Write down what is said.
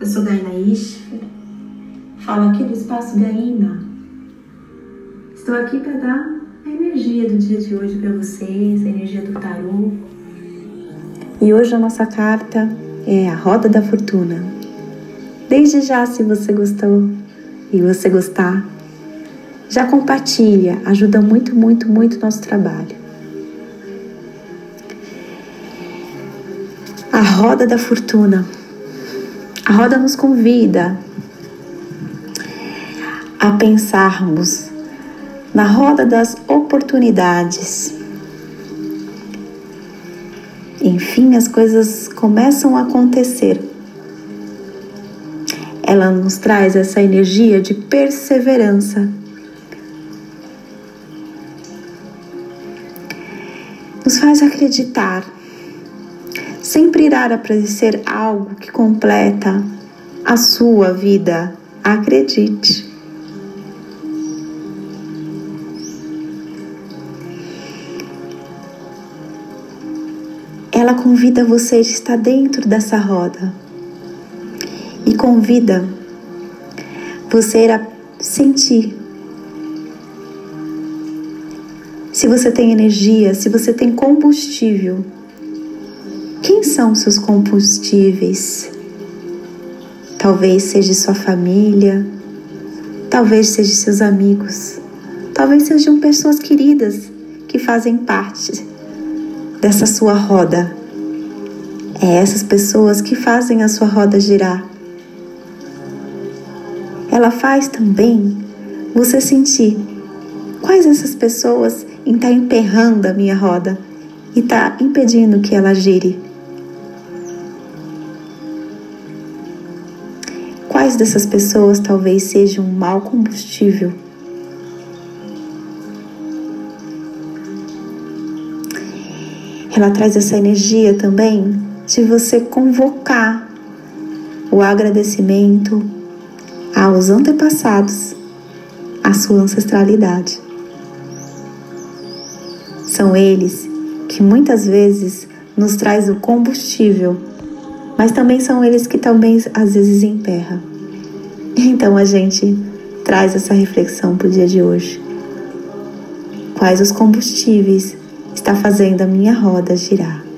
Eu sou Gaina Ish, falo aqui do Espaço Gaina. Estou aqui para dar a energia do dia de hoje para vocês, a energia do tarô. E hoje a nossa carta é a Roda da Fortuna. Desde já, se você gostou e você gostar, já compartilha, ajuda muito, muito, muito o nosso trabalho. A Roda da Fortuna a roda nos convida a pensarmos na roda das oportunidades. Enfim, as coisas começam a acontecer. Ela nos traz essa energia de perseverança. Nos faz acreditar sempre irá aparecer algo que completa a sua vida. Acredite. Ela convida você a estar dentro dessa roda e convida você a sentir. Se você tem energia, se você tem combustível quem são seus combustíveis? Talvez seja sua família, talvez seja seus amigos, talvez sejam pessoas queridas que fazem parte dessa sua roda. É essas pessoas que fazem a sua roda girar. Ela faz também você sentir quais essas pessoas estão emperrando a minha roda e está impedindo que ela gire. Quais dessas pessoas talvez sejam um mau combustível? Ela traz essa energia também de você convocar o agradecimento aos antepassados, à sua ancestralidade. São eles que muitas vezes nos traz o combustível, mas também são eles que também às vezes emperra. Então a gente traz essa reflexão para o dia de hoje. Quais os combustíveis está fazendo a minha roda girar?